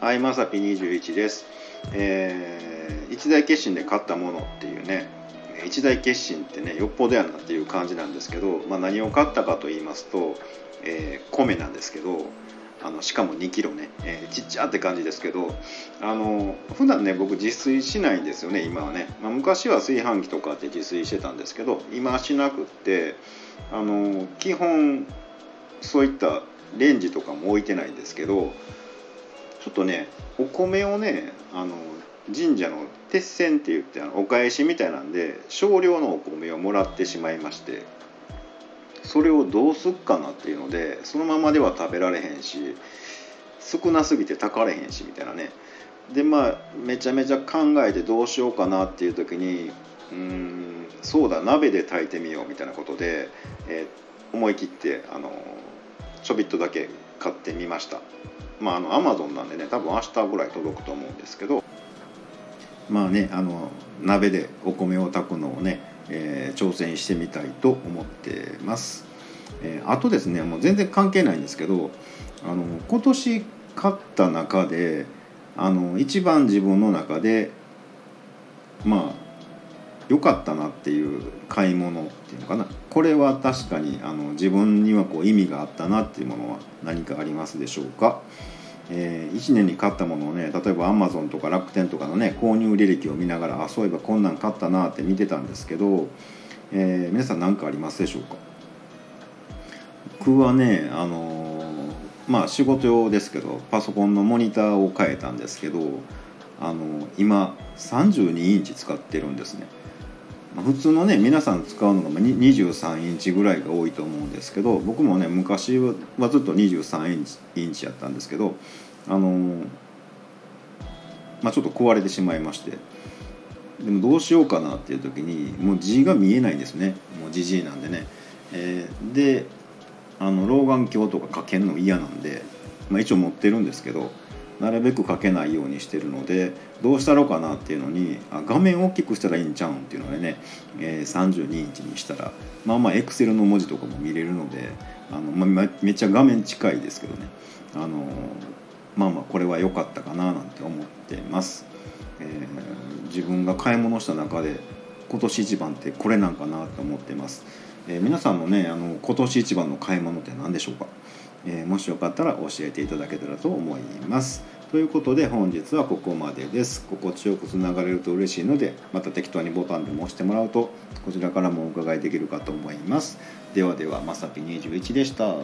はい、まさぴ21です。えー一大決心で買ったものっていうね、一大決心ってね、よっぽどやなっていう感じなんですけど、まあ、何を買ったかと言いますと、えー米なんですけど、あのしかも2キロね、えーちっちゃって感じですけど、あの普段ね、僕自炊しないんですよね、今はね。まあ、昔は炊飯器とかって自炊してたんですけど、今はしなくって、あの基本そういったレンジとかも置いてないんですけどちょっとねお米をねあの神社の鉄線って言ってあのお返しみたいなんで少量のお米をもらってしまいましてそれをどうすっかなっていうのでそのままでは食べられへんし少なすぎて炊かれへんしみたいなね。でまあめちゃめちゃ考えてどうしようかなっていう時にうーんそうだ鍋で炊いてみようみたいなことで、えー思い切ってあのちょびっとだけ買ってみました。まああのアマゾンなんでね多分明日ぐらい届くと思うんですけど。まあねあの鍋でお米を炊くのをね、えー挑戦してみたいと思ってます、えーあとですねもう全然関係ないんですけどあの今年買った中であの一番自分の中でまあ良かったなっていう買い物かな。これは確かにあの自分にはこう意味があったなっていうものは何かありますでしょうか、え1年に買ったものをね例えばアマゾンとか楽天とかのね購入履歴を見ながらあそういえばこんなん買ったなって見てたんですけど、えー皆さん何かありますでしょうか。僕はねあのーまあ仕事用ですけどパソコンのモニターを変えたんですけどあの今32インチ使ってるんですね。普通のね皆さん使うのが23インチぐらいが多いと思うんですけど僕もね昔はずっと23インチインチやったんですけどあのーまあ、ちょっと壊れてしまいましてでもどうしようかなっていう時にもう字が見えないんですね。もうじじいなんでね、えーであの老眼鏡とかかけるの嫌なんで、まあ、一応持ってるんですけどなるべくかけないようにしてるのでどうしたろうかなっていうのにあ画面大きくしたらいいんちゃうんっていうのでね、えー32インチにしたらまあまあエクセルの文字とかも見れるのであの、まあ、めっちゃ画面近いですけどねあのまあまあこれは良かったかななんて思ってます、えー自分が買い物した中で今年一番ってこれなんかなと思ってます、えー皆さんのねあの今年一番の買い物って何でしょうか、えーもしよかったら教えていただけたらと思います。ということで本日はここまでです。心地よくつながれると嬉しいのでまた適当にボタンでも押してもらうとこちらからもお伺いできるかと思います。ではではまさぴ21でした。